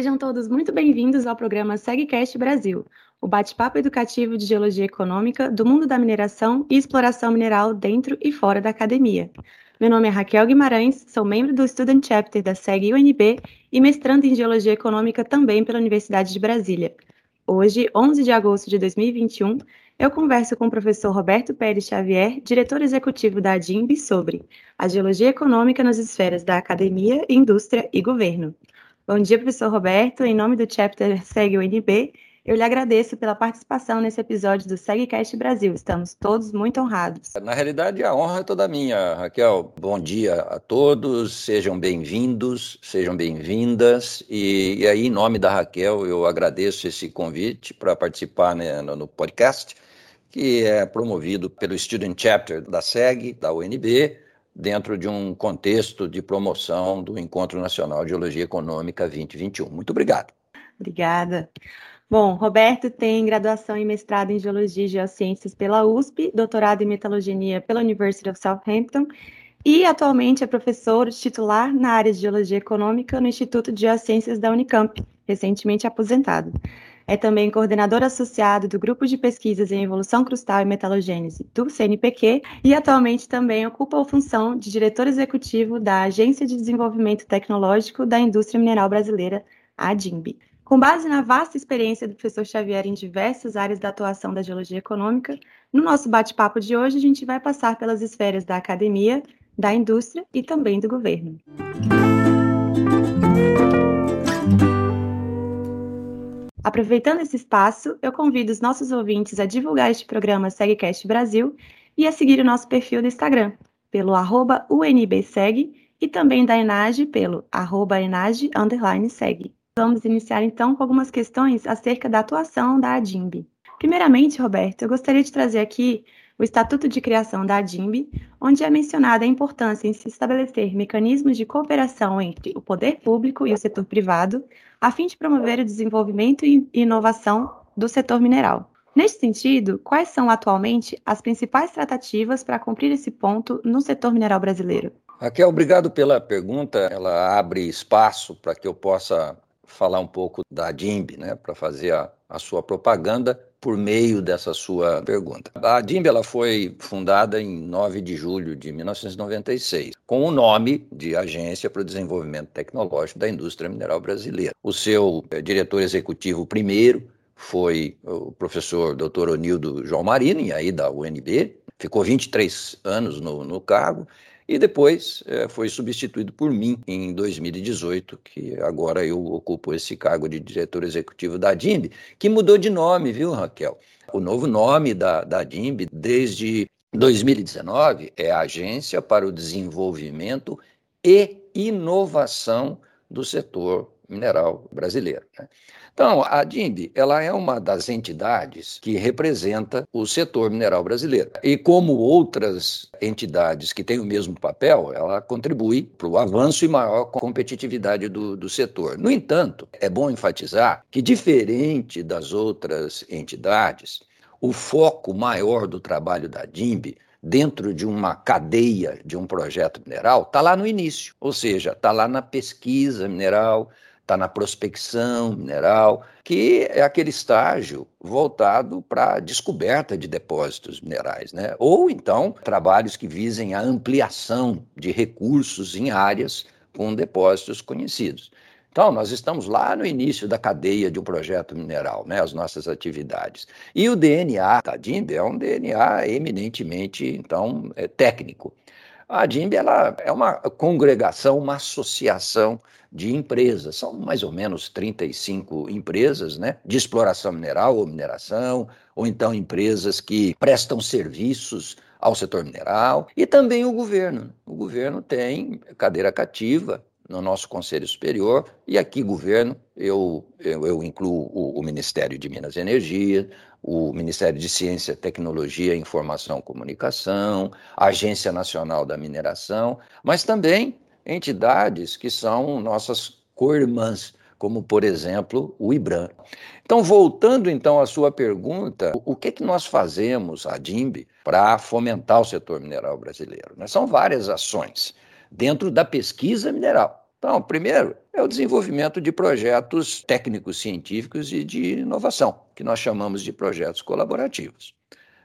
Sejam todos muito bem-vindos ao programa SegCast Brasil, o bate-papo educativo de geologia econômica do mundo da mineração e exploração mineral dentro e fora da academia. Meu nome é Raquel Guimarães, sou membro do Student Chapter da SEG UNB e mestrando em geologia econômica também pela Universidade de Brasília. Hoje, 11 de agosto de 2021, eu converso com o professor Roberto Pérez Xavier, diretor executivo da ADIMB, sobre a geologia econômica nas esferas da academia, indústria e governo. Bom dia, professor Roberto. Em nome do Chapter SEG UNB, eu lhe agradeço pela participação nesse episódio do SegCast Brasil. Estamos todos muito honrados. Na realidade, a honra é toda minha, Raquel. Bom dia a todos, sejam bem-vindos, sejam bem-vindas. E, e, aí, em nome da Raquel, eu agradeço esse convite para participar né, no, no podcast, que é promovido pelo Student Chapter da SEG, da UNB, dentro de um contexto de promoção do Encontro Nacional de Geologia Econômica 2021. Muito obrigado. Obrigada. Bom, Roberto tem graduação e mestrado em Geologia e Geociências pela USP, doutorado em Metalogenia pela University of Southampton e atualmente é professor titular na área de Geologia Econômica no Instituto de Geociências da Unicamp, recentemente aposentado. É também coordenador associado do Grupo de Pesquisas em Evolução Crustal e Metalogênese do CNPq e atualmente também ocupa a função de diretor executivo da Agência de Desenvolvimento Tecnológico da Indústria Mineral Brasileira, a ADIMB. Com base na vasta experiência do professor Xavier em diversas áreas da atuação da geologia econômica, no nosso bate-papo de hoje a gente vai passar pelas esferas da academia, da indústria e também do governo. Aproveitando esse espaço, eu convido os nossos ouvintes a divulgar este programa SegCast Brasil e a seguir o nosso perfil do Instagram, pelo arroba UNBSeg e também da Enage pelo arroba Enage. Vamos iniciar então com algumas questões acerca da atuação da ADIMB. Primeiramente, Roberto, eu gostaria de trazer aqui o Estatuto de Criação da ADIMB, onde é mencionada a importância em se estabelecer mecanismos de cooperação entre o poder público e o setor privado, a fim de promover o desenvolvimento e inovação do setor mineral. Neste sentido, quais são atualmente as principais tratativas para cumprir esse ponto no setor mineral brasileiro? Raquel, obrigado pela pergunta. Ela abre espaço para que eu possa falar um pouco da DIMB, né, para fazer a, a sua propaganda por meio dessa sua pergunta. A DIMB ela foi fundada em 9 de julho de 1996, com o nome de Agência para o Desenvolvimento Tecnológico da Indústria Mineral Brasileira. O seu é, diretor executivo primeiro foi o professor Dr. Onildo João Marini, aí da UNB, ficou 23 anos no, no cargo, e depois é, foi substituído por mim em 2018, que agora eu ocupo esse cargo de diretor executivo da DIMB, que mudou de nome, viu, Raquel? O novo nome da, da DIMB, desde 2019, é Agência para o Desenvolvimento e Inovação do Setor Mineral Brasileiro. Né? Então, a DIMB ela é uma das entidades que representa o setor mineral brasileiro. E como outras entidades que têm o mesmo papel, ela contribui para o avanço e maior competitividade do, do setor. No entanto, é bom enfatizar que, diferente das outras entidades, o foco maior do trabalho da DIMB dentro de uma cadeia de um projeto mineral está lá no início, ou seja, está lá na pesquisa mineral, está na prospecção mineral, que é aquele estágio voltado para a descoberta de depósitos minerais, né? ou então trabalhos que visem a ampliação de recursos em áreas com depósitos conhecidos. Então, nós estamos lá no início da cadeia de um projeto mineral, né, as nossas atividades. E o DNA da DIND é um DNA eminentemente, então, é técnico. A DIMB ela é uma congregação, uma associação de empresas. São mais ou menos 35 empresas né, de exploração mineral ou mineração, ou então empresas que prestam serviços ao setor mineral, e também o governo. O governo tem cadeira cativa no nosso Conselho Superior, e aqui, governo, eu, eu, eu incluo o, o, Ministério de Minas e Energia, o Ministério de Ciência, Tecnologia, Informação e Comunicação, a Agência Nacional da Mineração, mas também entidades que são nossas co-irmãs, como, por exemplo, o IBRAM. Então, voltando então à sua pergunta, o que, que nós fazemos, a DIMB, para fomentar o setor mineral brasileiro? Né? São várias ações dentro da pesquisa mineral. Então, primeiro, é o desenvolvimento de projetos técnicos, científicos e de inovação, que nós chamamos de projetos colaborativos.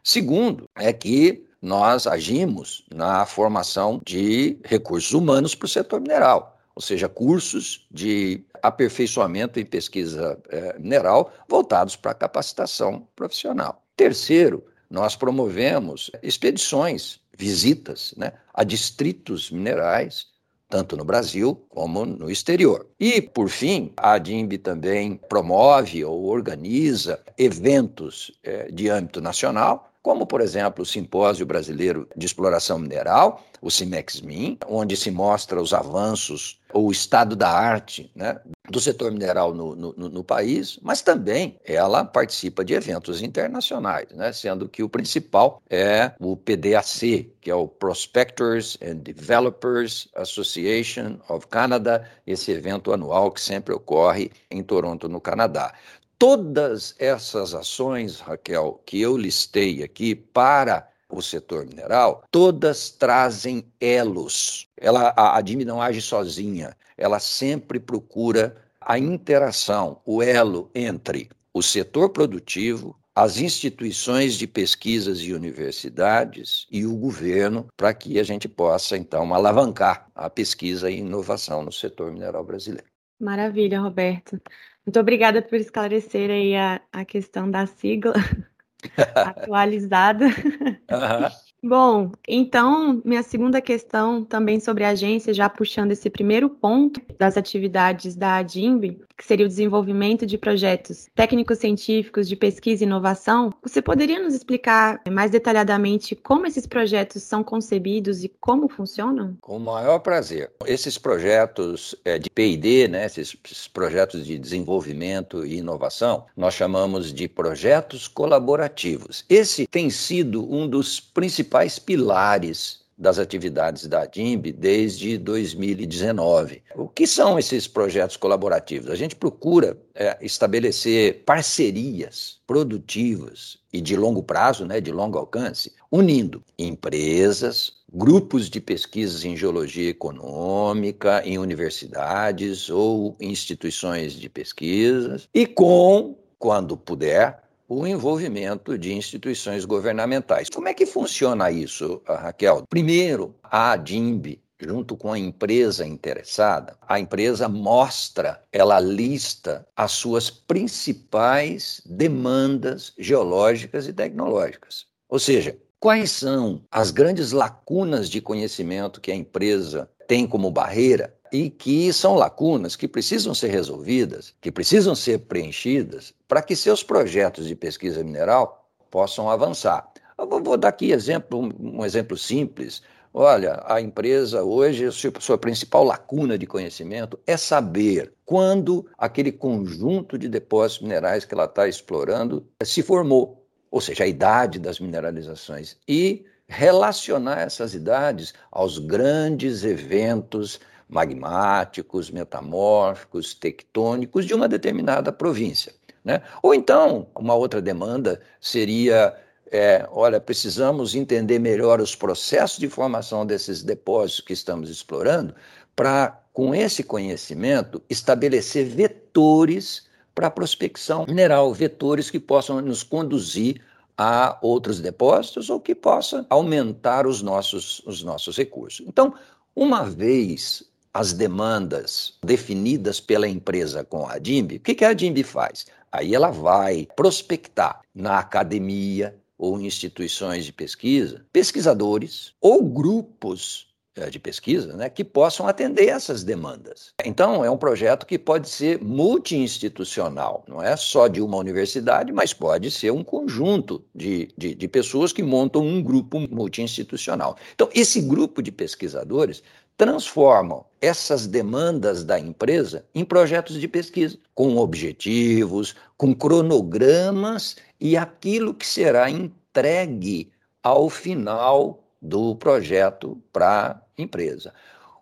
Segundo, é que nós agimos na formação de recursos humanos para o setor mineral, ou seja, cursos de aperfeiçoamento em pesquisa é, mineral voltados para a capacitação profissional. Terceiro, nós promovemos expedições, visitas né, a distritos minerais, tanto no Brasil como no exterior. E, por fim, a DIMB também promove ou organiza eventos é, de âmbito nacional como, por exemplo, o Simpósio Brasileiro de Exploração Mineral, o CIMEX-MIN, onde se mostra os avanços ou o estado da arte né, do setor mineral no, no, no, país, mas também ela participa de eventos internacionais, né, sendo que o principal é o PDAC, que é o Prospectors and Developers Association of Canada, esse evento anual que sempre ocorre em Toronto, no Canadá. Todas essas ações, Raquel, que eu listei aqui para o setor mineral, todas trazem elos. Ela, a, a DIM não age sozinha, ela sempre procura a interação, o elo entre o setor produtivo, as instituições de pesquisas e universidades e o governo, para que a gente possa, então, alavancar a pesquisa e inovação no setor mineral brasileiro. Maravilha, Roberto. Muito obrigada por esclarecer aí a, a questão da sigla atualizada. Uhum. Bom, então, minha segunda questão também sobre a agência, já puxando esse primeiro ponto das atividades da ADIMB, que seria o desenvolvimento de projetos técnicos científicos de pesquisa e inovação, você poderia nos explicar mais detalhadamente como esses projetos são concebidos e como funcionam? Com o maior prazer. Esses projetos é, de P&D, né, esses projetos de desenvolvimento e inovação, nós chamamos de projetos colaborativos. Esse tem sido um dos principais principais pilares das atividades da DIMB desde 2019. O que são esses projetos colaborativos? A gente procura é, estabelecer parcerias produtivas e de longo prazo, né, de longo alcance, unindo empresas, grupos de pesquisas em geologia econômica, em universidades ou instituições de pesquisas, e com, quando puder, o envolvimento de instituições governamentais. Como é que funciona isso, Raquel? Primeiro, a DIMB, junto com a empresa interessada, a empresa mostra, ela lista as suas principais demandas geológicas e tecnológicas. Ou seja, quais são as grandes lacunas de conhecimento que a empresa tem como barreira e que são lacunas que precisam ser resolvidas, que precisam ser preenchidas para que seus projetos de pesquisa mineral possam avançar. Eu vou dar aqui exemplo, um exemplo simples. Olha, a empresa hoje, sua principal lacuna de conhecimento é saber quando aquele conjunto de depósitos minerais que ela está explorando se formou, ou seja, a idade das mineralizações, e relacionar essas idades aos grandes eventos magmáticos, metamórficos, tectônicos de uma determinada província. Né? Ou então, uma outra demanda seria: é, olha, precisamos entender melhor os processos de formação desses depósitos que estamos explorando, para, com esse conhecimento, estabelecer vetores para a prospecção mineral, vetores que possam nos conduzir a outros depósitos ou que possa aumentar os nossos, os nossos recursos. Então, uma vez as demandas definidas pela empresa com a DIMB, o que, a DIMB faz? Aí ela vai prospectar na academia ou instituições de pesquisa pesquisadores ou grupos eh, de pesquisa né, que possam atender essas demandas. Então, é um projeto que pode ser multi-institucional, não é só de uma universidade, mas pode ser um conjunto de, de, de pessoas que montam um grupo multi-institucional. Então, esse grupo de pesquisadores transformam essas demandas da empresa em projetos de pesquisa, com objetivos, com cronogramas e aquilo que será entregue ao final do projeto para a empresa.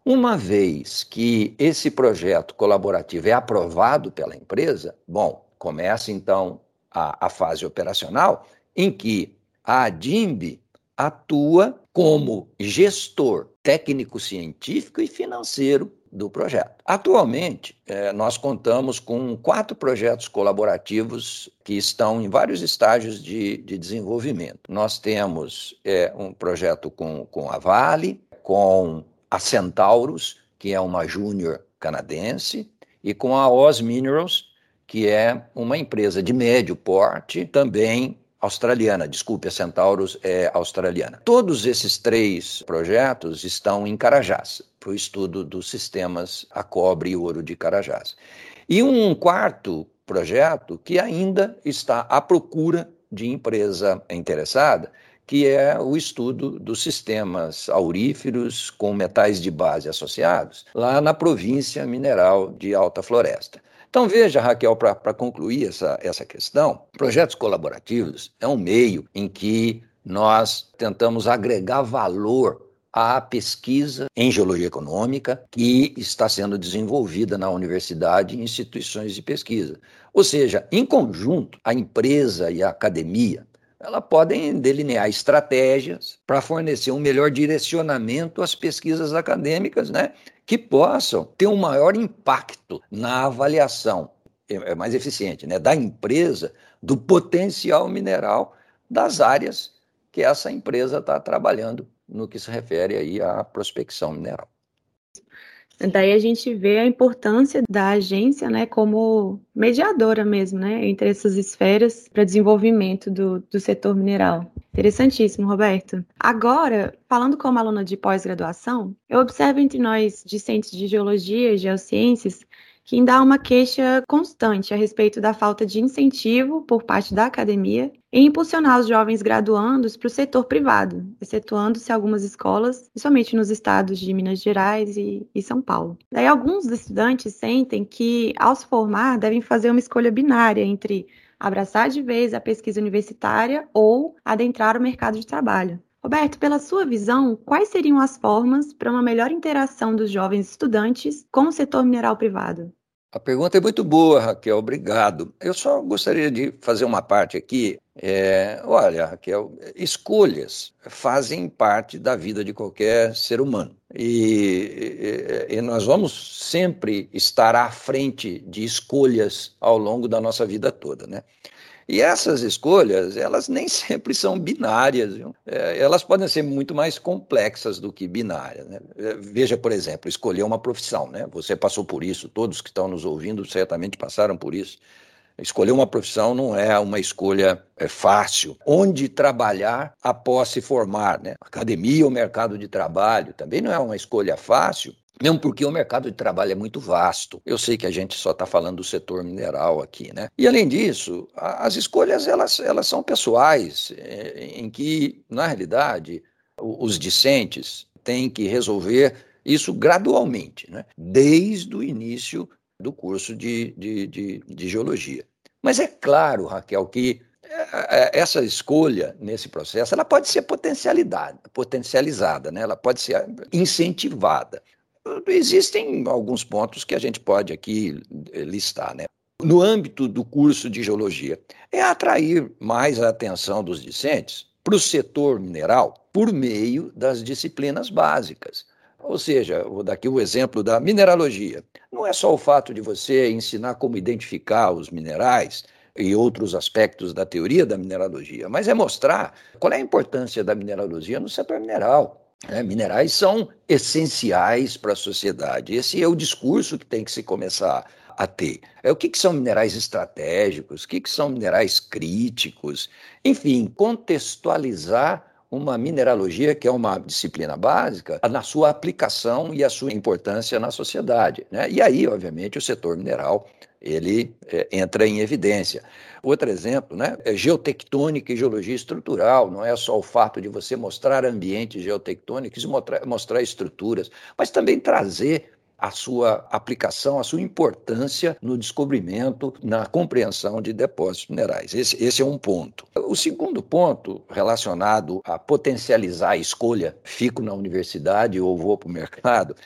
Uma vez que esse projeto colaborativo é aprovado pela empresa, bom, começa então a, a fase operacional, em que a DIMB atua como gestor técnico-científico e financeiro do projeto. Atualmente, é, nós contamos com quatro projetos colaborativos que estão em vários estágios de, de desenvolvimento. Nós temos é, um projeto com, com a Vale, com a Centauros, que é uma júnior canadense, e com a Oz Minerals, que é uma empresa de médio porte, também australiana, desculpe, a Centauros é australiana. Todos esses três projetos estão em Carajás, para o estudo dos sistemas a cobre e ouro de Carajás. E um quarto projeto que ainda está à procura de empresa interessada, que é o estudo dos sistemas auríferos com metais de base associados, lá na província mineral de Alta Floresta. Então, veja, Raquel, para concluir essa, essa questão, projetos colaborativos é um meio em que nós tentamos agregar valor à pesquisa em geologia econômica que está sendo desenvolvida na universidade e instituições de pesquisa. Ou seja, em conjunto, a empresa e a academia elas podem delinear estratégias para fornecer um melhor direcionamento às pesquisas acadêmicas, né? Que possam ter um maior impacto na avaliação, é, é mais eficiente, né? da empresa, do potencial mineral das áreas que essa empresa está trabalhando no que se refere aí à prospecção mineral. Daí a gente vê a importância da agência, né, como mediadora mesmo, né, entre essas esferas para desenvolvimento do, do setor mineral. Interessantíssimo, Roberto. Agora, falando como aluna de pós-graduação, eu observo entre nós, discentes de geologia e geociências, que ainda há uma queixa constante a respeito da falta de incentivo por parte da academia em impulsionar os jovens graduandos para o setor privado, excetuando-se algumas escolas, principalmente nos estados de Minas Gerais e, e São Paulo. Daí, alguns estudantes sentem que, ao se formar, devem fazer uma escolha binária entre abraçar de vez a pesquisa universitária ou adentrar o mercado de trabalho. Roberto, pela sua visão, quais seriam as formas para uma melhor interação dos jovens estudantes com o setor mineral privado? A pergunta é muito boa, Raquel, obrigado. Eu só gostaria de fazer uma parte aqui. É, olha, Raquel, escolhas fazem parte da vida de qualquer ser humano. E, e, e, nós vamos sempre estar à frente de escolhas ao longo da nossa vida toda, né? E essas escolhas, elas nem sempre são binárias, é, elas podem ser muito mais complexas do que binárias. Né? É, veja, por exemplo, escolher uma profissão. Né? Você passou por isso, todos que estão nos ouvindo certamente passaram por isso. Escolher uma profissão não é uma escolha é, fácil. Onde trabalhar após se formar, né? Academia ou mercado de trabalho também não é uma escolha fácil. Mesmo porque o mercado de trabalho é muito vasto. Eu sei que a gente só está falando do setor mineral aqui, né? E além disso, a, as escolhas elas, elas são pessoais, é, em que, na realidade, os discentes têm que resolver isso gradualmente, né? desde o início do curso de, de, de, de geologia. Mas é claro, Raquel, que é, é, essa escolha nesse processo ela pode ser potencializada, potencializada né? ela pode ser incentivada existem alguns pontos que a gente pode aqui eh, listar, né? No âmbito do curso de geologia, é atrair mais a atenção dos discentes para o setor mineral por meio das disciplinas básicas. Ou seja, vou dar aqui o exemplo da mineralogia. Não é só o fato de você ensinar como identificar os minerais e outros aspectos da teoria da mineralogia, mas é mostrar qual é a importância da mineralogia no setor mineral. É, minerais são essenciais para a sociedade. Esse é o discurso que tem que se começar a ter. É, o que, que são minerais estratégicos, o que, que são minerais críticos, enfim, contextualizar uma mineralogia, que é uma disciplina básica, na sua aplicação e a sua importância na sociedade. Né? E aí, obviamente, o setor mineral ele é, entra em evidência. Outro exemplo, né, é geotectônica e geologia estrutural. Não é só o fato de você mostrar ambientes geotectônicos e mostrar, mostrar estruturas, mas também trazer a sua aplicação, a sua importância no descobrimento, na compreensão de depósitos minerais. Esse, esse é um ponto. O segundo ponto, relacionado a potencializar a escolha, fico na universidade ou vou para o mercado,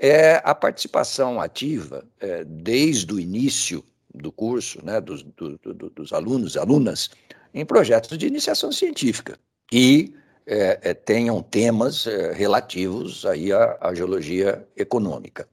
é a participação ativa, é, desde o início do curso, né, dos, do, do, dos alunos e alunas, em projetos de iniciação científica, que é, é, tenham temas é, relativos aí à, à, geologia econômica.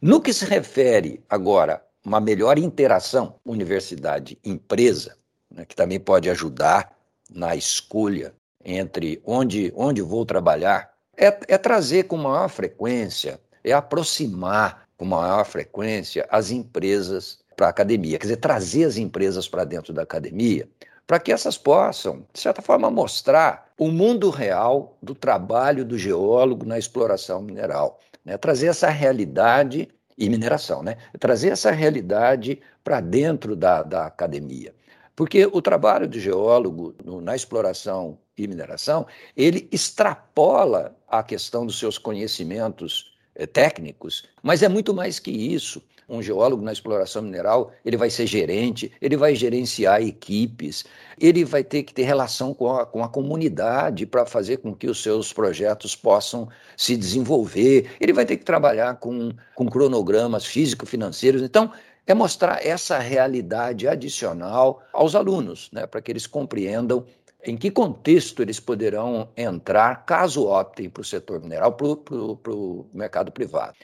No que se refere agora uma melhor interação universidade-empresa, né, que também pode ajudar na escolha entre onde, onde vou trabalhar, é, é trazer com maior frequência, é aproximar com maior frequência as empresas para a academia, quer dizer, trazer as empresas para dentro da academia, para que essas possam, de certa forma, mostrar o mundo real do trabalho do geólogo na exploração mineral, né? trazer essa realidade e mineração, né? Trazer essa realidade para dentro da, da academia. Porque o trabalho do geólogo no, na exploração e mineração, ele extrapola a questão dos seus conhecimentos eh, técnicos, mas é muito mais que isso. Um geólogo na exploração mineral, ele vai ser gerente, ele vai gerenciar equipes, ele vai ter que ter relação com a, com a comunidade para fazer com que os seus projetos possam se desenvolver, ele vai ter que trabalhar com, com cronogramas físico-financeiros. Então, é mostrar essa realidade adicional aos alunos, né, para que eles compreendam em que contexto eles poderão entrar caso optem para o setor mineral, para o mercado privado.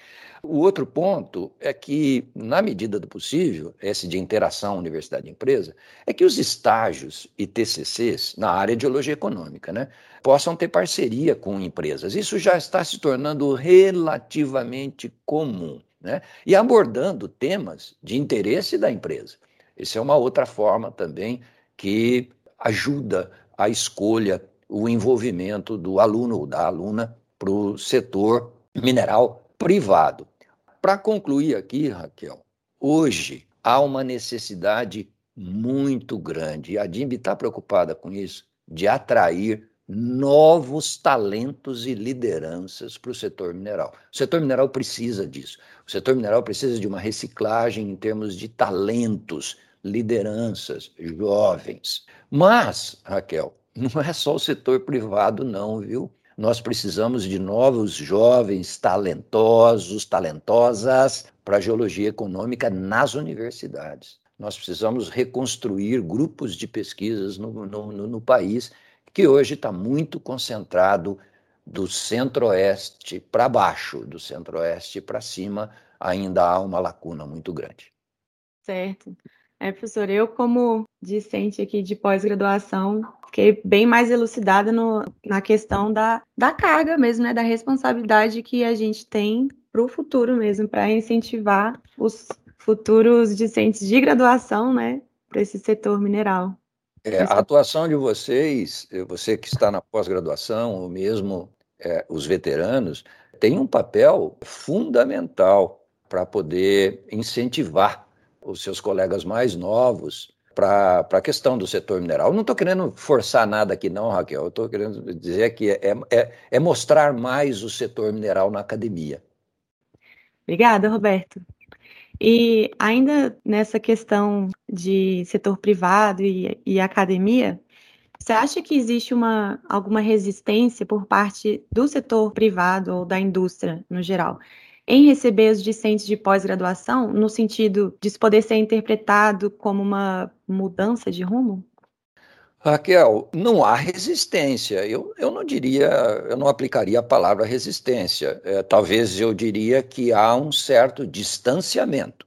O outro ponto é que, na medida do possível, esse de interação universidade-empresa, é que os estágios e TCCs na área de geologia econômica né, possam ter parceria com empresas. Isso já está se tornando relativamente comum. Né, e abordando temas de interesse da empresa. Isso é uma outra forma também que ajuda a escolha, o envolvimento do aluno ou da aluna para o setor mineral privado. Para concluir aqui, Raquel, hoje há uma necessidade muito grande, e a DIMB está preocupada com isso, de atrair novos talentos e lideranças para o setor mineral. O setor mineral precisa disso. O setor mineral precisa de uma reciclagem em termos de talentos, lideranças, jovens. Mas, Raquel, não é só o setor privado, não, viu? Nós precisamos de novos jovens talentosos, talentosas para a geologia econômica nas universidades. Nós precisamos reconstruir grupos de pesquisas no, no, no país, que hoje está muito concentrado do centro-oeste para baixo, do centro-oeste para cima, ainda há uma lacuna muito grande. Certo. É, professor, eu como discente aqui de pós-graduação, fiquei bem mais elucidada no, na questão da, da carga mesmo, né, da responsabilidade que a gente tem para o futuro mesmo, para incentivar os futuros discentes de graduação, né, para esse setor mineral. É, a atuação de vocês, você que está na pós-graduação, ou mesmo é, os veteranos, tem um papel fundamental para poder incentivar os seus colegas mais novos para a questão do setor mineral. não estou querendo forçar nada aqui, não, Raquel. Eu estou querendo dizer que é, é, é mostrar mais o setor mineral na academia. Obrigada, Roberto. E ainda nessa questão de setor privado e, e, academia, você acha que existe uma, alguma resistência por parte do setor privado ou da indústria no geral em receber os discentes de pós-graduação, no sentido de poder ser interpretado como uma mudança de rumo? Raquel, não há resistência. Eu, eu não diria, eu não aplicaria a palavra resistência. É, talvez eu diria que há um certo distanciamento.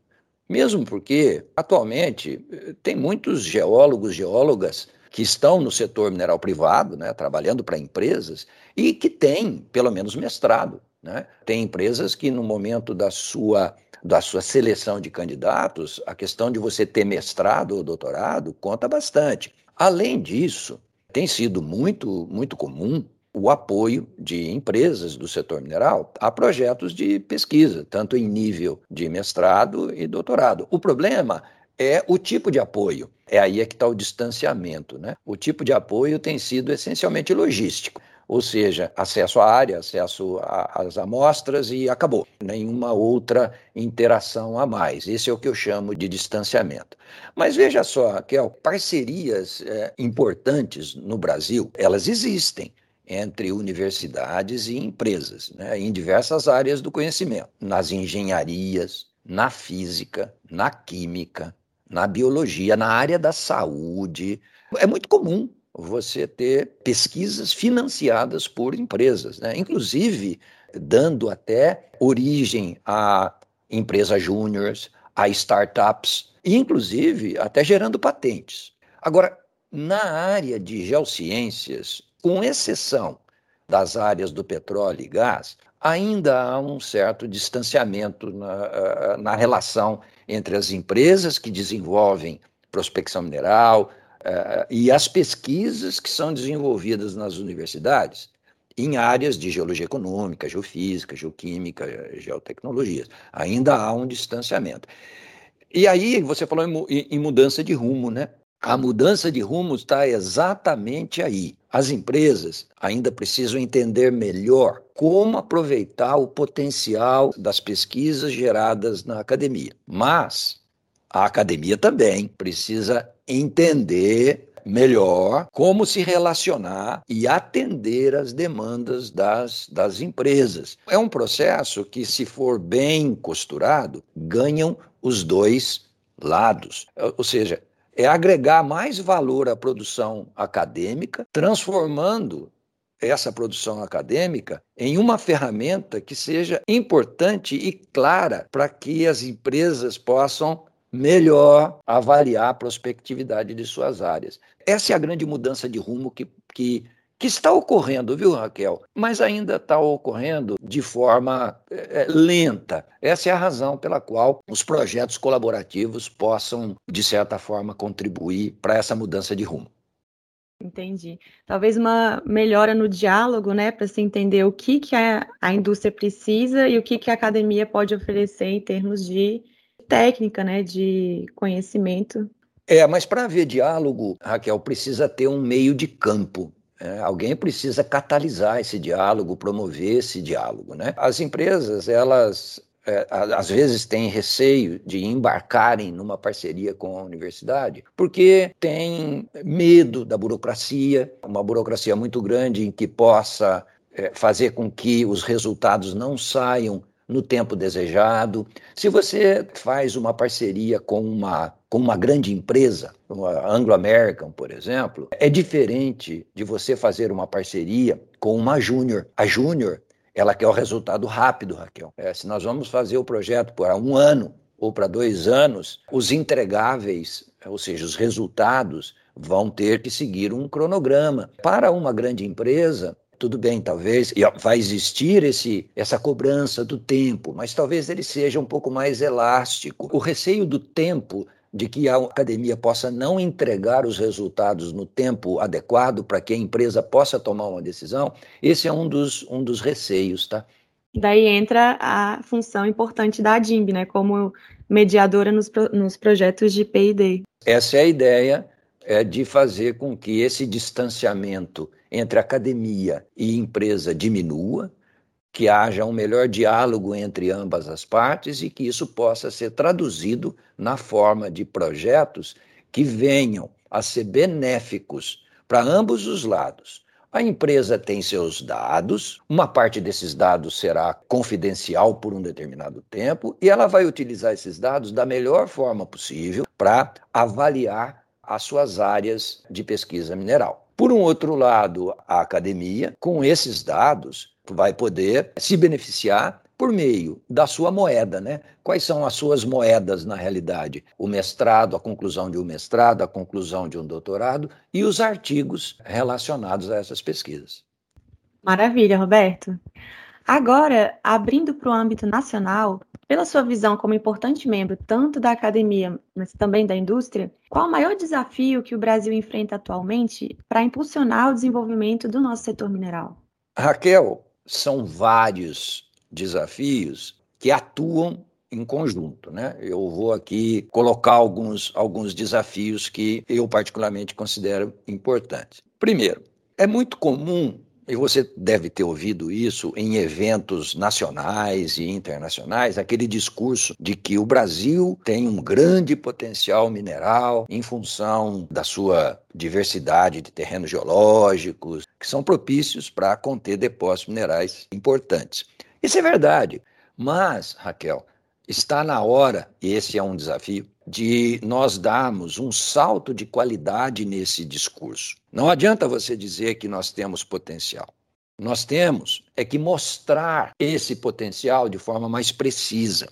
Mesmo porque, atualmente, tem muitos geólogos, geólogas que estão no setor mineral privado, né, trabalhando para empresas, e que têm, pelo menos, mestrado. Né? Tem empresas que, no momento da sua, da sua seleção de candidatos, a questão de você ter mestrado ou doutorado conta bastante. Além disso, tem sido muito, muito comum o apoio de empresas do setor mineral a projetos de pesquisa, tanto em nível de mestrado e doutorado. O problema é o tipo de apoio. É aí é que está o distanciamento. Né? O tipo de apoio tem sido essencialmente logístico ou seja, acesso à área, acesso às amostras e acabou. Nenhuma outra interação a mais. Esse é o que eu chamo de distanciamento. Mas veja só, Raquel, parcerias é, importantes no Brasil, elas existem entre universidades e empresas, né, em diversas áreas do conhecimento, nas engenharias, na física, na química, na biologia, na área da saúde. É muito comum você ter pesquisas financiadas por empresas, né? inclusive dando até origem a, empresas júniores, a startups, inclusive até gerando patentes. Agora, na área de geociências, com exceção das áreas do petróleo e gás, ainda há um certo distanciamento na, na relação entre as empresas que desenvolvem prospecção mineral e as pesquisas que são desenvolvidas nas universidades em áreas de geologia econômica, geofísica, geoquímica, geotecnologias. Ainda há um distanciamento. E aí você falou em, mudança de rumo, né? A mudança de rumo está exatamente aí. As empresas ainda precisam entender melhor como aproveitar o potencial das pesquisas geradas na academia. Mas a academia também precisa entender melhor como se relacionar e atender às demandas das, das empresas. É um processo que, se for bem costurado, ganham os dois lados. Ou seja, é agregar mais valor à produção acadêmica, transformando essa produção acadêmica em uma ferramenta que seja importante e clara para que as empresas possam melhor avaliar a prospectividade de suas áreas. Essa é a grande mudança de rumo que, que, que está ocorrendo, viu, Raquel? Mas ainda está ocorrendo de forma é, lenta. Essa é a razão pela qual os projetos colaborativos possam, de certa forma, contribuir para essa mudança de rumo. Entendi. Talvez uma melhora no diálogo, né, para se entender o que, que a, a indústria precisa e o que, que a academia pode oferecer em termos de técnica, né, de conhecimento. É, mas para haver diálogo, Raquel, precisa ter um meio de campo. É, alguém precisa catalisar esse diálogo, promover esse diálogo. Né? As empresas, elas é, às vezes têm receio de embarcarem numa parceria com a universidade, porque têm medo da burocracia, uma burocracia muito grande em que possa é, fazer com que os resultados não saiam no tempo desejado. Se você faz uma parceria com uma, com uma grande empresa, como a Anglo-American, por exemplo, é diferente de você fazer uma parceria com uma júnior. A júnior, ela quer o resultado rápido, Raquel. É, se nós vamos fazer o projeto por um ano ou para dois anos, os entregáveis, ou seja, os resultados, vão ter que seguir um cronograma. Para uma grande empresa, tudo bem, talvez vai existir esse, essa cobrança do tempo, mas talvez ele seja um pouco mais elástico. O receio do tempo de que a academia possa não entregar os resultados no tempo adequado para que a empresa possa tomar uma decisão, esse é um dos, um dos receios, tá? Daí entra a função importante da ADIMB, né, como mediadora nos, nos projetos de P&D. Essa é a ideia é, de fazer com que esse distanciamento entre academia e empresa diminua, que haja um melhor diálogo entre ambas as partes e que isso possa ser traduzido na forma de projetos que venham a ser benéficos para ambos os lados. A empresa tem seus dados, uma parte desses dados será confidencial por um determinado tempo e ela vai utilizar esses dados da melhor forma possível para avaliar as suas áreas de pesquisa mineral. Por um outro lado, a academia, com esses dados, vai poder se beneficiar por meio da sua moeda, né? Quais são as suas moedas na realidade? O mestrado, a conclusão de um mestrado, a conclusão de um doutorado e os artigos relacionados a essas pesquisas. Maravilha, Roberto. Agora, abrindo para o âmbito nacional, pela sua visão como importante membro tanto da academia, mas também da indústria, qual o maior desafio que o Brasil enfrenta atualmente para impulsionar o desenvolvimento do nosso setor mineral? Raquel, são vários desafios que atuam em conjunto, né? Eu vou aqui colocar alguns, alguns desafios que eu particularmente considero importantes. Primeiro, é muito comum e você deve ter ouvido isso em eventos nacionais e internacionais, aquele discurso de que o Brasil tem um grande potencial mineral em função da sua diversidade de terrenos geológicos, que são propícios para conter depósitos minerais importantes. Isso é verdade, mas, Raquel, está na hora, e esse é um desafio, de nós darmos um salto de qualidade nesse discurso. Não adianta você dizer que nós temos potencial. Nós temos é que mostrar esse potencial de forma mais precisa.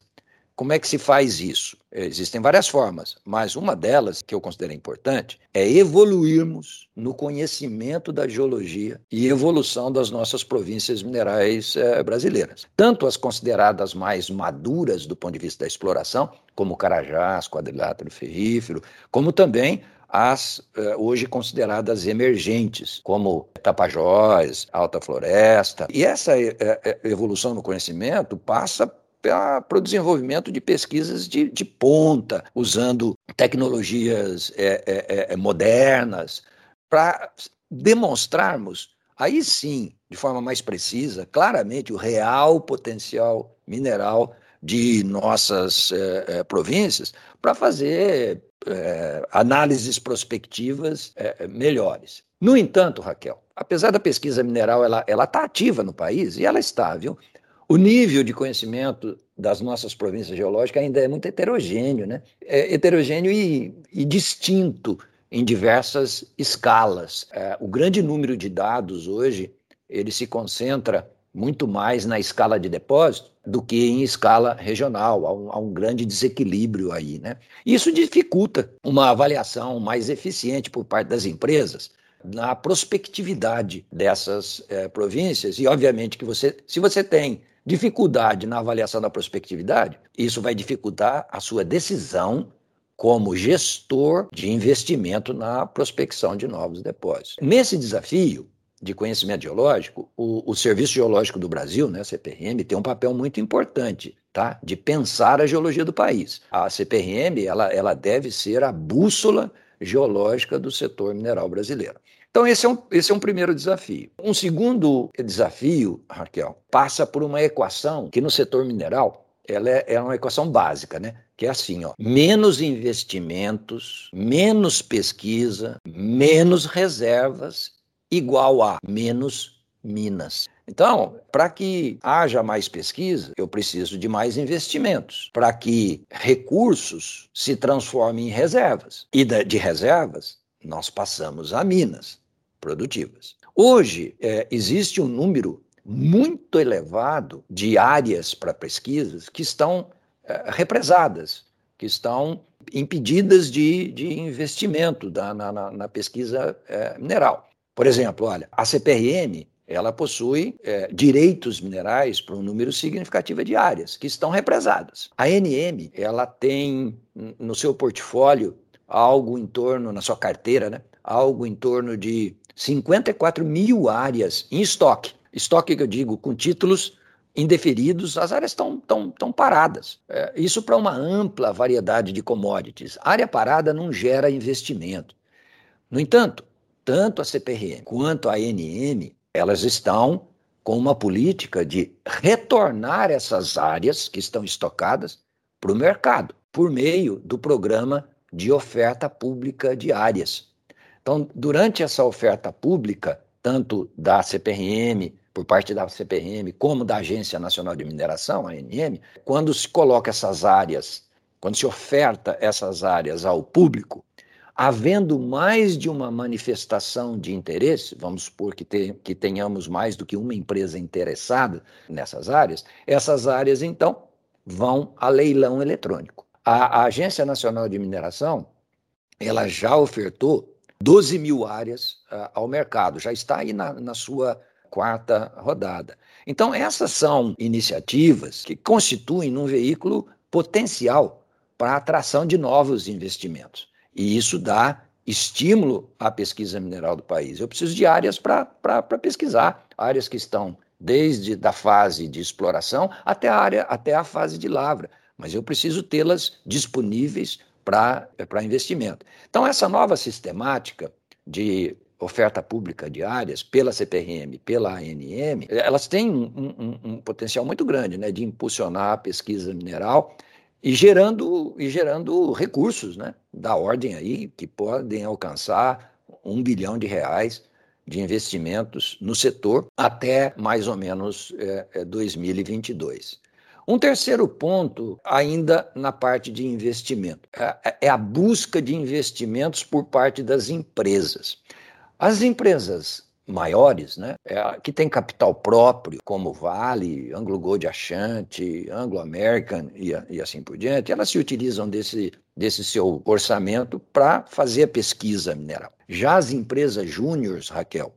Como é que se faz isso? Existem várias formas, mas uma delas, que eu considero importante, é evoluirmos no conhecimento da geologia e evolução das nossas províncias minerais eh, brasileiras. Tanto as consideradas mais maduras do ponto de vista da exploração, como Carajás, quadrilátero ferrífero, como também as eh, hoje consideradas emergentes, como Tapajós, Alta Floresta. E essa eh, eh, evolução no conhecimento passa para o desenvolvimento de pesquisas de, de ponta, usando tecnologias é, é, é, modernas, para demonstrarmos, aí sim, de forma mais precisa, claramente, o real potencial mineral de nossas é, é, províncias para fazer é, análises prospectivas melhores. No entanto, Raquel, apesar da pesquisa mineral ela está ativa no país e ela está, viu? O nível de conhecimento das nossas províncias geológicas ainda é muito heterogêneo, né? É heterogêneo e, e distinto em diversas escalas. É, o grande número de dados hoje ele se concentra muito mais na escala de depósito do que em escala regional. Há um, há um, grande desequilíbrio aí. Né? Isso dificulta uma avaliação mais eficiente por parte das empresas na prospectividade dessas é, províncias. E, obviamente, que você, se você tem dificuldade na avaliação da prospectividade, isso vai dificultar a sua decisão como gestor de investimento na prospecção de novos depósitos. Nesse desafio de conhecimento geológico, o, o Serviço Geológico do Brasil, né, CPRM, tem um papel muito importante, tá? De pensar a geologia do país. A CPRM, ela, ela deve ser a bússola geológica do setor mineral brasileiro. Então, esse é, um, esse é um primeiro desafio. Um segundo desafio, Raquel, passa por uma equação que no setor mineral ela é, é uma equação básica, né? Que é assim, ó, menos investimentos, menos pesquisa, menos reservas, igual a menos minas. Então, para que haja mais pesquisa, eu preciso de mais investimentos, para que recursos se transformem em reservas. E de reservas, nós passamos a minas produtivas. Hoje, é, existe um número muito elevado de áreas para pesquisas que estão é, represadas, que estão impedidas de, de investimento da, na, na, pesquisa é, mineral. Por exemplo, olha, a CPRM ela possui é, direitos minerais para um número significativo de áreas que estão represadas. A NM ela tem no seu portfólio algo em torno, na sua carteira, né, algo em torno de 54 mil áreas em estoque. Estoque que eu digo com títulos indeferidos, as áreas estão tão, tão paradas. É, isso para uma ampla variedade de commodities. Área parada não gera investimento. No entanto, tanto a CPRM quanto a ANM, elas estão com uma política de retornar essas áreas que estão estocadas para o mercado, por meio do programa de oferta pública de áreas. Então, durante essa oferta pública, tanto da CPRM, por parte da CPRM, como da Agência Nacional de Mineração, ANM, quando se coloca essas áreas, quando se oferta essas áreas ao público, havendo mais de uma manifestação de interesse, vamos supor que, te, que tenhamos mais do que uma empresa interessada nessas áreas, essas áreas, então, vão a leilão eletrônico. A, a Agência Nacional de Mineração, ela já ofertou 12 mil áreas uh, ao mercado, já está aí na, na sua quarta rodada. Então, essas são iniciativas que constituem um veículo potencial para a atração de novos investimentos. E isso dá estímulo à pesquisa mineral do país. Eu preciso de áreas para pesquisar, áreas que estão desde da fase de exploração até a área até a fase de lavra, mas eu preciso tê-las disponíveis para investimento. Então, essa nova sistemática de oferta pública de áreas pela CPRM, pela ANM, elas têm um, um, um, potencial muito grande né, de impulsionar a pesquisa mineral e gerando, e gerando recursos né, da ordem aí que podem alcançar um bilhão de reais de investimentos no setor até mais ou menos é, 2022. Um terceiro ponto, ainda na parte de investimento, é, é a busca de investimentos por parte das empresas. As empresas maiores, né, é, que tem capital próprio, como Vale, Anglo Gold Ashanti, Anglo American e, e assim por diante, elas se utilizam desse, desse seu orçamento para fazer a pesquisa mineral. Já as empresas júniores, Raquel,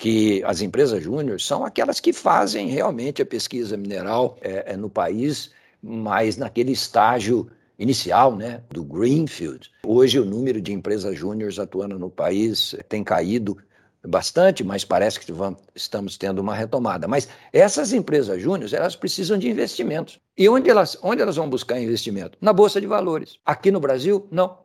que as empresas júniores são aquelas que fazem realmente a pesquisa mineral é, é, no país, mas naquele estágio inicial, né, do Greenfield. Hoje o número de empresas júniores atuando no país tem caído bastante, mas parece que estamos tendo uma retomada. Mas essas empresas júniores, elas precisam de investimentos. E onde elas, onde elas vão buscar investimento? Na Bolsa de Valores. Aqui no Brasil, não.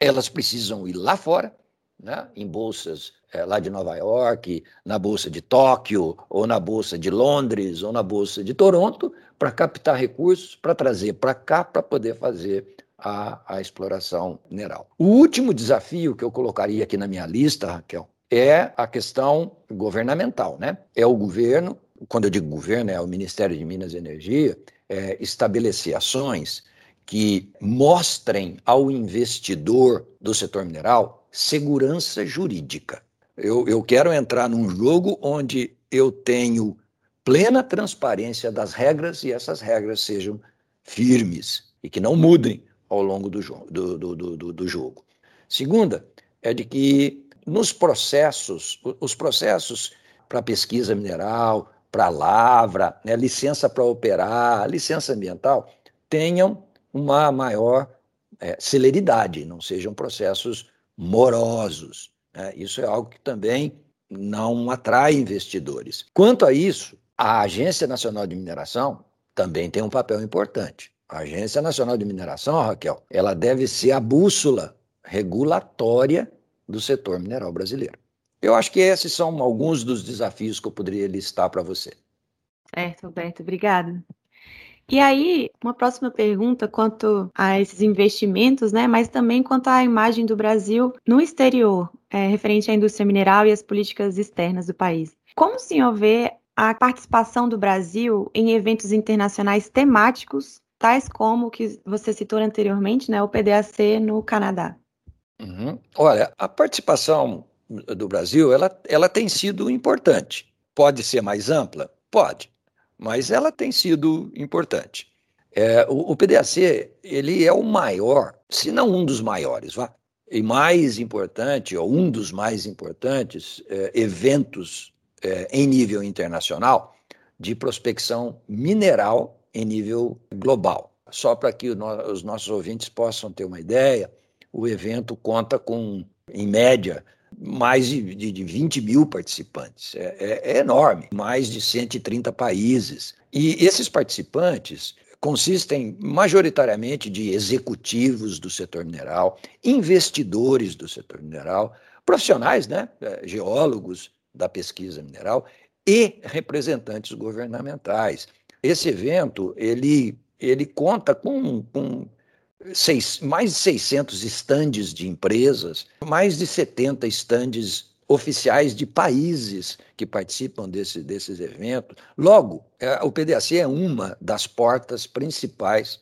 Elas precisam ir lá fora, né, em bolsas é, lá de Nova York, na Bolsa de Tóquio, ou na Bolsa de Londres, ou na Bolsa de Toronto, para captar recursos, para trazer para cá, para poder fazer a, a exploração mineral. O último desafio que eu colocaria aqui na minha lista, Raquel, é a questão governamental, né? É o governo, quando eu digo governo, é o Ministério de Minas e Energia, é estabelecer ações que mostrem ao investidor do setor mineral segurança jurídica. Eu, eu quero entrar num jogo onde eu tenho plena transparência das regras e essas regras sejam firmes e que não mudem ao longo do, do, do, do, do jogo. Segunda, é de que nos processos, os processos para pesquisa mineral, para lavra, né, licença para operar, licença ambiental, tenham uma maior é, celeridade, não sejam processos morosos. Né? Isso é algo que também não atrai investidores. Quanto a isso, a Agência Nacional de Mineração também tem um papel importante. A Agência Nacional de Mineração, Raquel, ela deve ser a bússola regulatória do setor mineral brasileiro. Eu acho que esses são alguns dos desafios que eu poderia listar para você. Certo, Roberto, obrigada. E aí, uma próxima pergunta quanto a esses investimentos, né, mas também quanto à imagem do Brasil no exterior, é, referente à indústria mineral e às políticas externas do país. Como o senhor vê a participação do Brasil em eventos internacionais temáticos, tais como o que você citou anteriormente, né, o PDAC no Canadá? Uhum. Olha, a participação do Brasil ela, ela tem sido importante. Pode ser mais ampla? Pode, mas ela tem sido importante. É, o, o, PDAC ele é o maior, se não um dos maiores, vá, e mais importante, ou um dos mais importantes é, eventos é, em nível internacional de prospecção mineral em nível global. Só para que no, os nossos ouvintes possam ter uma ideia, o evento conta com, em média, mais de, de, de 20 mil participantes. É, é, é, enorme, mais de 130 países. E esses participantes consistem majoritariamente de executivos do setor mineral, investidores do setor mineral, profissionais, né, é, geólogos da pesquisa mineral e representantes governamentais. Esse evento ele, ele conta com, com seis, mais de 600 estandes de empresas, mais de 70 estandes oficiais de países que participam desse, desses eventos. Logo, é, o PDAC é uma das portas principais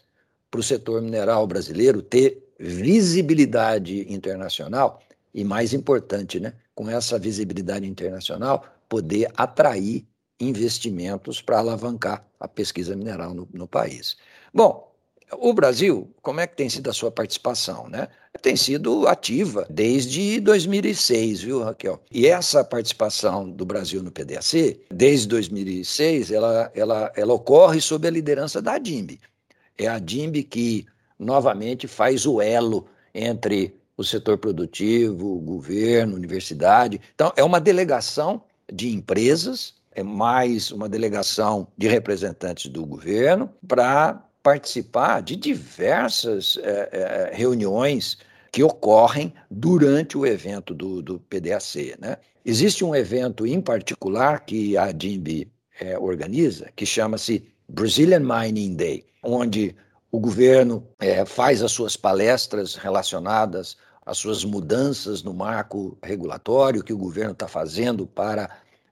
para o setor mineral brasileiro ter visibilidade internacional e, mais importante, né, com essa visibilidade internacional, poder atrair investimentos para alavancar a pesquisa mineral no, no país. Bom, o Brasil, como é que tem sido a sua participação, né? Tem sido ativa desde 2006, viu, Raquel? E essa participação do Brasil no PDAC, desde 2006, ela, ela, ela ocorre sob a liderança da DIMB. É a DIMB que, novamente, faz o elo entre o setor produtivo, o governo, universidade. Então, é uma delegação de empresas, é mais uma delegação de representantes do governo para participar de diversas é, é, reuniões que ocorrem durante o evento do, do PDAC. Né? Existe um evento em particular que a DIMB é, organiza, que chama-se Brazilian Mining Day, onde o governo faz as suas palestras relacionadas às suas mudanças no marco regulatório que o governo está fazendo para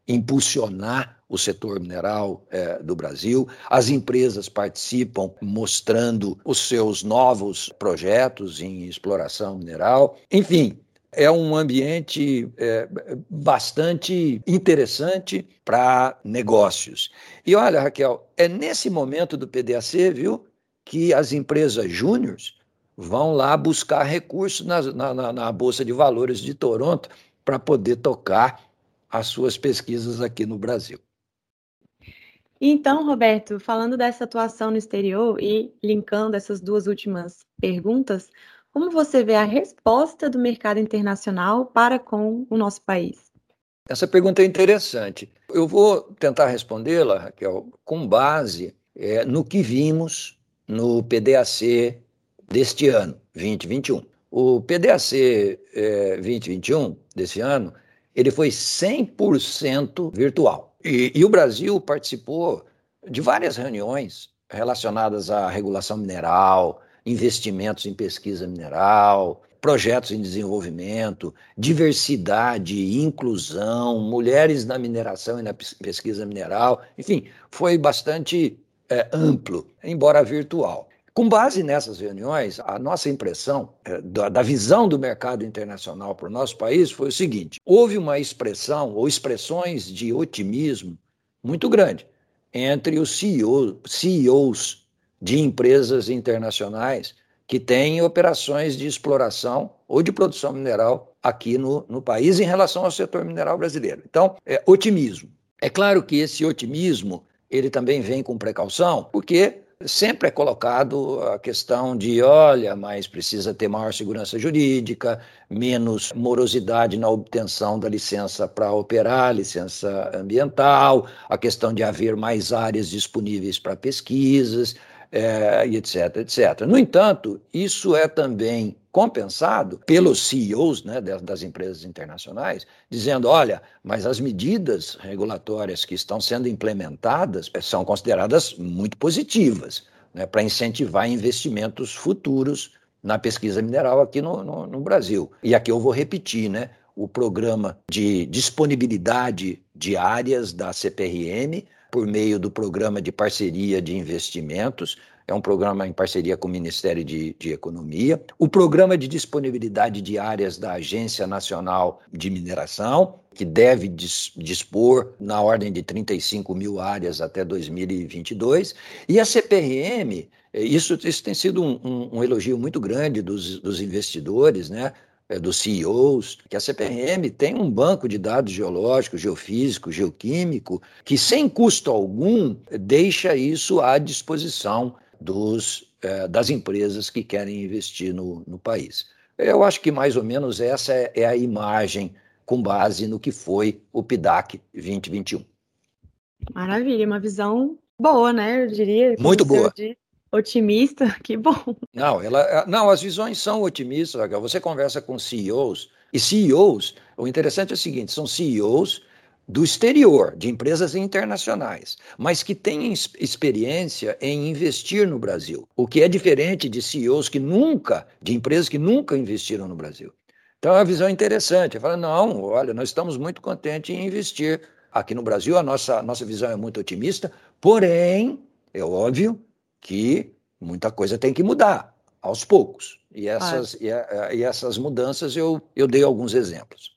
impulsionar o setor mineral é, do Brasil. As empresas participam mostrando os seus novos projetos em exploração mineral. Enfim, é um ambiente é, bastante interessante para negócios. E olha, Raquel, é nesse momento do PDAC, viu, que as empresas júniores vão lá buscar recursos na, na, na Bolsa de Valores de Toronto para poder tocar as suas pesquisas aqui no Brasil. Então, Roberto, falando dessa atuação no exterior e linkando essas duas últimas perguntas, como você vê a resposta do mercado internacional para com o nosso país? Essa pergunta é interessante. Eu vou tentar respondê-la, Raquel, com base é, no que vimos no PDAC deste ano, 2021. O PDAC é, 2021 desse ano, ele foi 100% virtual. E, e o Brasil participou de várias reuniões relacionadas à regulação mineral, investimentos em pesquisa mineral, projetos em desenvolvimento, diversidade, inclusão, mulheres na mineração e na pesquisa mineral, enfim, foi bastante é, amplo, embora virtual. Com base nessas reuniões, a nossa impressão é, da, da, visão do mercado internacional para o nosso país foi o seguinte: houve uma expressão ou expressões de otimismo muito grande entre os CEO, CEOs de empresas internacionais que têm operações de exploração ou de produção mineral aqui no, no país em relação ao setor mineral brasileiro. Então, é otimismo. É claro que esse otimismo ele também vem com precaução, porque sempre é colocado a questão de, olha, mas precisa ter maior segurança jurídica, menos morosidade na obtenção da licença para operar, licença ambiental, a questão de haver mais áreas disponíveis para pesquisas, é, e etc, etc. No entanto, isso é também compensado pelos CEOs né, das empresas internacionais, dizendo: olha, mas as medidas regulatórias que estão sendo implementadas são consideradas muito positivas né, para incentivar investimentos futuros na pesquisa mineral aqui no, no, no Brasil. E aqui eu vou repetir, né? O programa de disponibilidade de áreas da CPRM por meio do Programa de Parceria de Investimentos, é um programa em parceria com o Ministério de, de, Economia, o Programa de Disponibilidade de Áreas da Agência Nacional de Mineração, que deve dis, dispor na ordem de 35 mil áreas até 2022, e a CPRM, isso, isso tem sido um, um, um elogio muito grande dos, dos investidores, né? É, dos CEOs, que a CPRM tem um banco de dados geológico, geofísico, geoquímico, que sem custo algum deixa isso à disposição dos, é, das empresas que querem investir no, no país. Eu acho que mais ou menos essa é, é a imagem com base no que foi o PIDAC 2021. Maravilha, uma visão boa, né? Eu diria. Muito boa. De otimista, que bom. Não, ela, não, as visões são otimistas, Raquel. Você conversa com CEOs, e CEOs, o interessante é o seguinte: são CEOs do exterior, de empresas internacionais, mas que têm experiência em investir no Brasil, o que é diferente de CEOs que nunca, de empresas que nunca investiram no Brasil. Então é uma visão interessante. Fala, não, olha, nós estamos muito contentes em investir aqui no Brasil, a nossa, nossa visão é muito otimista, porém, é óbvio, que muita coisa tem que mudar aos poucos. E essas, e, e, essas mudanças eu, eu dei alguns exemplos.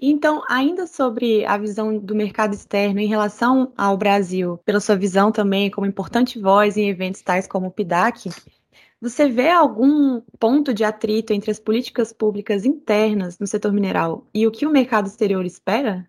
Então, ainda sobre a visão do mercado externo em relação ao Brasil, pela sua visão também como importante voz em eventos tais como o PIDAC, você vê algum ponto de atrito entre as políticas públicas internas no setor mineral e o que o mercado exterior espera?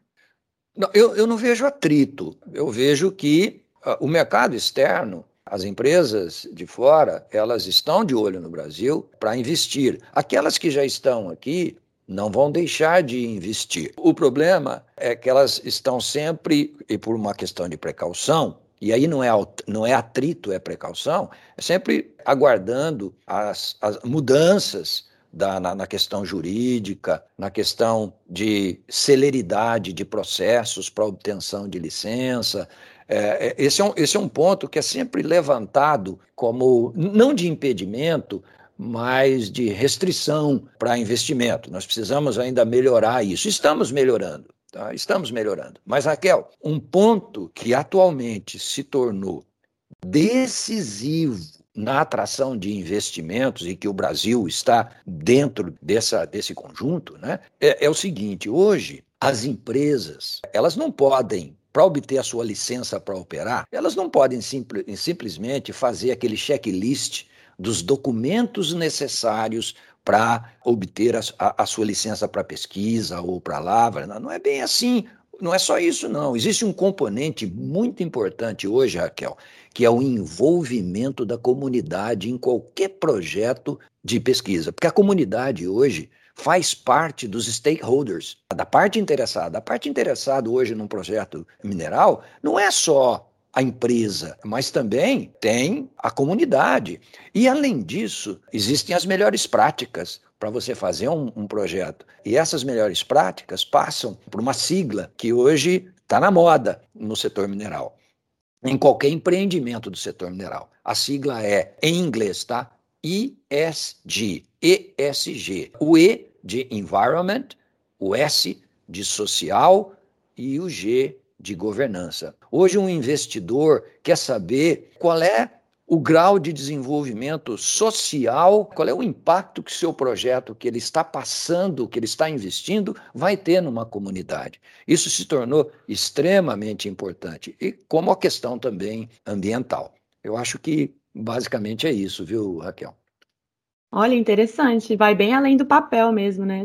Não, eu, eu não vejo atrito. Eu vejo que uh, o mercado externo as empresas de fora, elas estão de olho no Brasil para investir. Aquelas que já estão aqui não vão deixar de investir. O problema é que elas estão sempre, e por uma questão de precaução, e aí não é, não é atrito, é precaução, é sempre aguardando as, as mudanças da, na, na, questão jurídica, na questão de celeridade de processos para obtenção de licença, é, é, esse, é um, esse é um ponto que é sempre levantado como, não de impedimento, mas de restrição para investimento. Nós precisamos ainda melhorar isso. Estamos melhorando. Tá? Estamos melhorando. Mas, Raquel, um ponto que atualmente se tornou decisivo na atração de investimentos e que o Brasil está dentro dessa, desse conjunto, né, é, é o seguinte: hoje as empresas elas não podem para obter a sua licença para operar, elas não podem simpl simplesmente fazer aquele checklist dos documentos necessários para obter a, a, a, sua licença para pesquisa ou para lavra. Não, não é bem assim. Não é só isso, não. Existe um componente muito importante hoje, Raquel, que é o envolvimento da comunidade em qualquer projeto de pesquisa. Porque a comunidade hoje faz parte dos stakeholders, da parte interessada. A parte interessada hoje num projeto mineral não é só a empresa, mas também tem a comunidade. E, além disso, existem as melhores práticas para você fazer um, um, projeto. E essas melhores práticas passam por uma sigla que hoje está na moda no setor mineral, em qualquer empreendimento do setor mineral. A sigla é, em inglês, tá? ESG, ESG. O E de environment, o S de social e o G de governança. Hoje, um investidor quer saber qual é o grau de desenvolvimento social, qual é o impacto que seu projeto, que ele está passando, que ele está investindo, vai ter numa comunidade. Isso se tornou extremamente importante, e como a questão também ambiental. Eu acho que basicamente é isso, viu, Raquel? Olha, interessante, vai bem além do papel mesmo, né?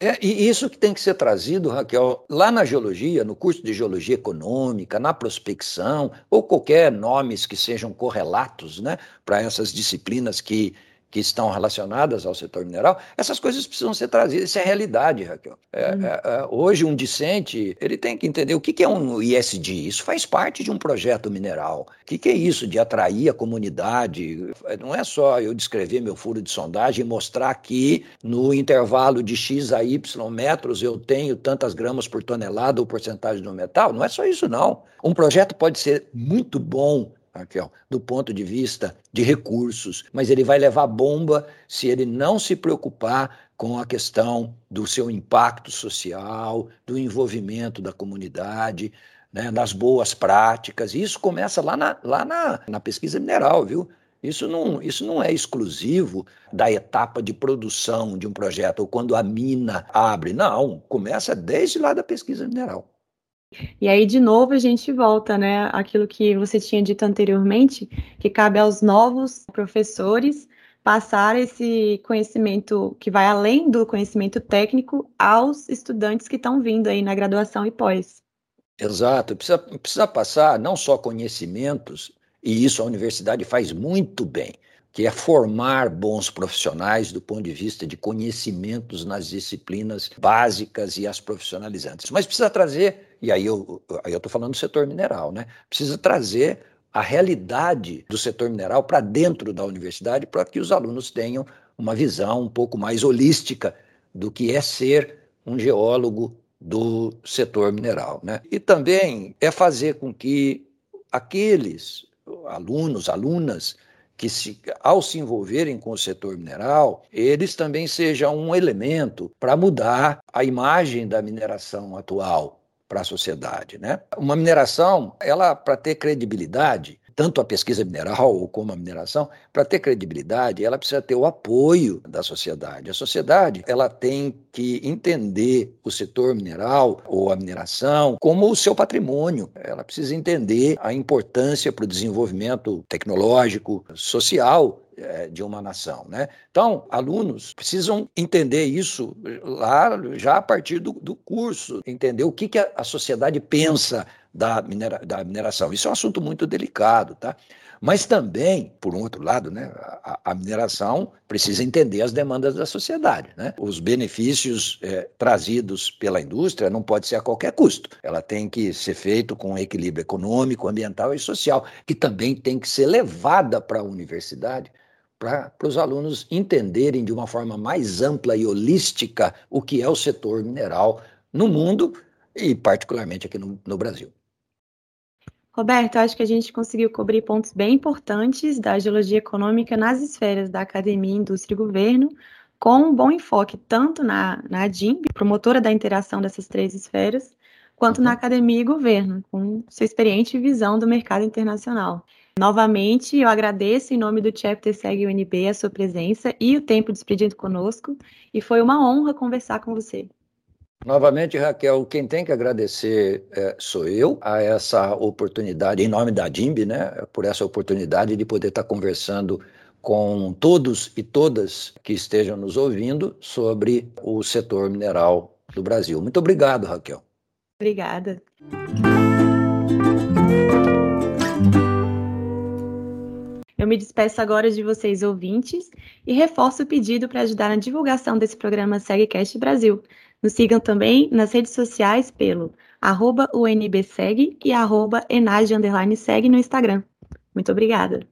É, e isso que tem que ser trazido, Raquel, lá na geologia, no curso de geologia econômica, na prospecção, ou qualquer nomes que sejam correlatos né, para essas disciplinas que que estão relacionadas ao setor mineral, essas coisas precisam ser trazidas. Isso é realidade, Raquel. É, uhum. é, é, hoje, um discente, ele tem que entender o que, que é um ISD. Isso faz parte de um projeto mineral. O que, que é isso de atrair a comunidade? Não é só eu descrever meu furo de sondagem e mostrar que no intervalo de X a Y metros eu tenho tantas gramas por tonelada ou porcentagem do metal. Não é só isso, não. Um projeto pode ser muito bom Raquel, do ponto de vista de recursos, mas ele vai levar bomba se ele não se preocupar com a questão do seu impacto social, do envolvimento da comunidade, né, das boas práticas. Isso começa lá na, lá na, na pesquisa mineral, viu? Isso não, isso não é exclusivo da etapa de produção de um projeto, ou quando a mina abre. Não, começa desde lá da pesquisa mineral. E aí, de novo, a gente volta, né? Aquilo que você tinha dito anteriormente, que cabe aos novos professores passar esse conhecimento que vai além do conhecimento técnico aos estudantes que estão vindo aí na graduação e pós. Exato, precisa, precisa passar não só conhecimentos, e isso a universidade faz muito bem, que é formar bons profissionais do ponto de vista de conhecimentos nas disciplinas básicas e as profissionalizantes. Mas precisa trazer, e aí eu estou falando do setor mineral, né? Precisa trazer a realidade do setor mineral para dentro da universidade para que os alunos tenham uma visão um pouco mais holística do que é ser um geólogo do setor mineral. Né? E também é fazer com que aqueles alunos, alunas que se, ao se envolverem com o setor mineral, eles também sejam um elemento para mudar a imagem da mineração atual para a sociedade, né? Uma mineração, ela para ter credibilidade, tanto a pesquisa mineral como a mineração, para ter credibilidade, ela precisa ter o apoio da sociedade. A sociedade, ela tem que entender o setor mineral ou a mineração como o seu patrimônio. Ela precisa entender a importância para o desenvolvimento tecnológico, social é, de uma nação. Né? Então, alunos precisam entender isso lá já a partir do, do curso, entender o que, que a, a sociedade pensa da, minera, da mineração. Isso é um assunto muito delicado, tá? Mas também, por um outro lado, né, a, a mineração precisa entender as demandas da sociedade. Né? Os benefícios é, trazidos pela indústria não pode ser a qualquer custo. Ela tem que ser feito com equilíbrio econômico, ambiental e social, que também tem que ser levada para a universidade para os alunos entenderem de uma forma mais ampla e holística o que é o setor mineral no mundo e particularmente aqui no, no Brasil. Roberto, acho que a gente conseguiu cobrir pontos bem importantes da geologia econômica nas esferas da academia, indústria e governo, com um bom enfoque tanto na, na DIMB, promotora da interação dessas três esferas, quanto uhum. na academia e governo, com sua experiente visão do mercado internacional. Novamente, eu agradeço em nome do Chapter Segue UNB a sua presença e o tempo despedido conosco, e foi uma honra conversar com você. Novamente, Raquel, quem tem que agradecer é, sou eu a essa oportunidade, em nome da DIMB, né, por essa oportunidade de poder estar conversando com todos e todas que estejam nos ouvindo sobre o setor mineral do Brasil. Muito obrigado, Raquel. Obrigada. Eu me despeço agora de vocês, ouvintes, e reforço o pedido para ajudar na divulgação desse programa SegCast Brasil. Nos sigam também nas redes sociais pelo arroba UNBSeg e arroba no Instagram. Muito obrigada.